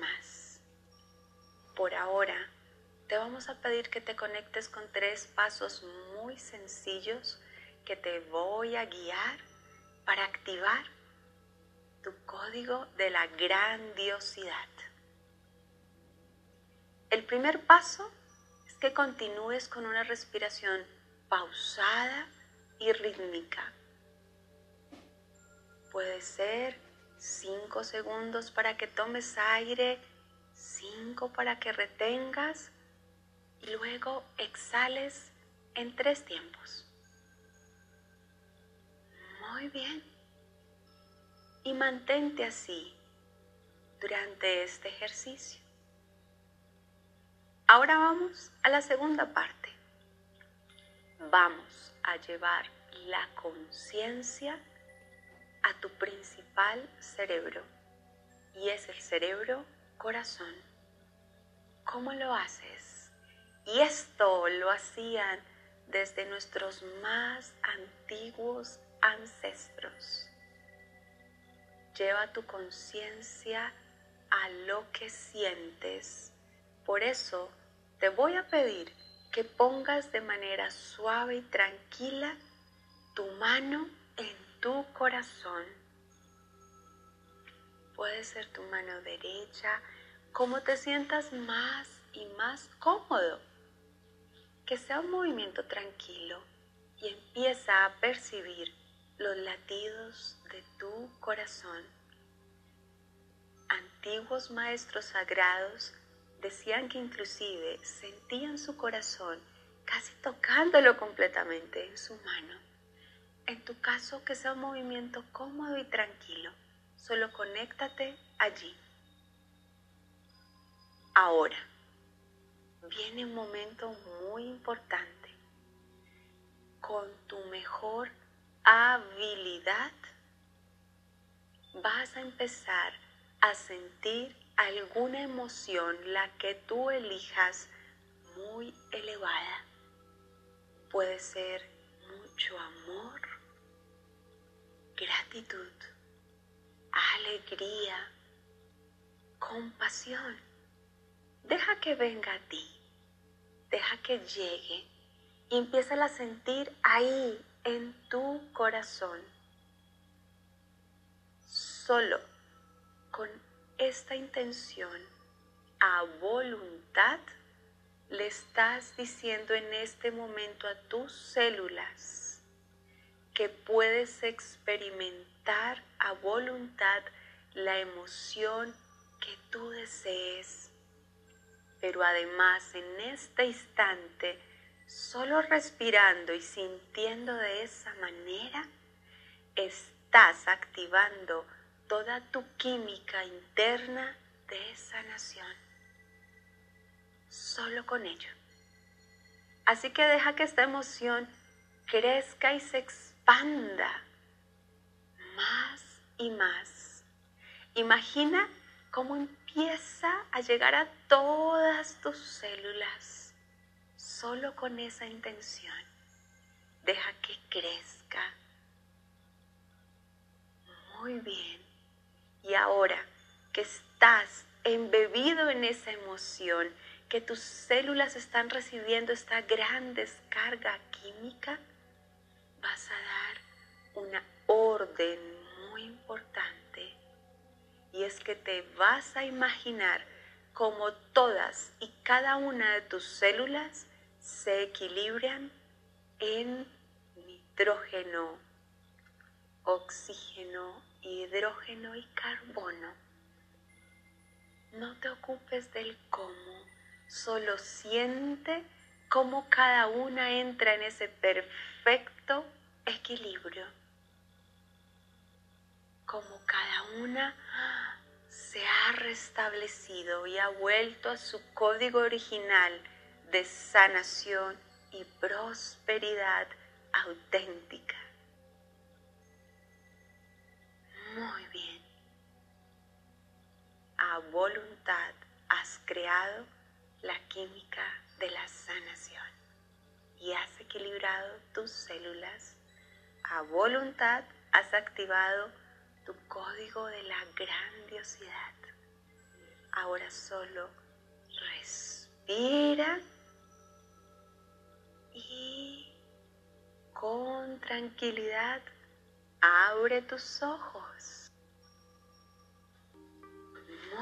más. Por ahora, te vamos a pedir que te conectes con tres pasos muy sencillos que te voy a guiar para activar tu código de la grandiosidad. El primer paso es que continúes con una respiración pausada y rítmica. Puede ser 5 segundos para que tomes aire, 5 para que retengas y luego exhales en tres tiempos. Muy bien. Y mantente así durante este ejercicio. Ahora vamos a la segunda parte. Vamos a llevar la conciencia a tu principal cerebro y es el cerebro corazón. ¿Cómo lo haces? Y esto lo hacían desde nuestros más antiguos ancestros. Lleva tu conciencia a lo que sientes. Por eso te voy a pedir que pongas de manera suave y tranquila tu mano tu corazón. Puede ser tu mano derecha, como te sientas más y más cómodo. Que sea un movimiento tranquilo y empieza a percibir los latidos de tu corazón. Antiguos maestros sagrados decían que inclusive sentían su corazón casi tocándolo completamente en su mano. En tu caso, que sea un movimiento cómodo y tranquilo, solo conéctate allí. Ahora, viene un momento muy importante. Con tu mejor habilidad vas a empezar a sentir alguna emoción, la que tú elijas, muy elevada. Puede ser mucho amor, gratitud, alegría, compasión. Deja que venga a ti, deja que llegue y empieza a sentir ahí en tu corazón. Solo con esta intención a voluntad, le estás diciendo en este momento a tus células que puedes experimentar a voluntad la emoción que tú desees. Pero además en este instante, solo respirando y sintiendo de esa manera, estás activando toda tu química interna de sanación. Solo con ello. Así que deja que esta emoción crezca y se expanda más y más. Imagina cómo empieza a llegar a todas tus células solo con esa intención. Deja que crezca. Muy bien. Y ahora que estás embebido en esa emoción, que tus células están recibiendo esta gran descarga química, vas a dar una orden muy importante. Y es que te vas a imaginar como todas y cada una de tus células se equilibran en nitrógeno, oxígeno hidrógeno y carbono. No te ocupes del cómo, solo siente cómo cada una entra en ese perfecto equilibrio. Cómo cada una se ha restablecido y ha vuelto a su código original de sanación y prosperidad auténtica. Muy bien. A voluntad has creado la química de la sanación y has equilibrado tus células. A voluntad has activado tu código de la grandiosidad. Ahora solo respira y con tranquilidad abre tus ojos.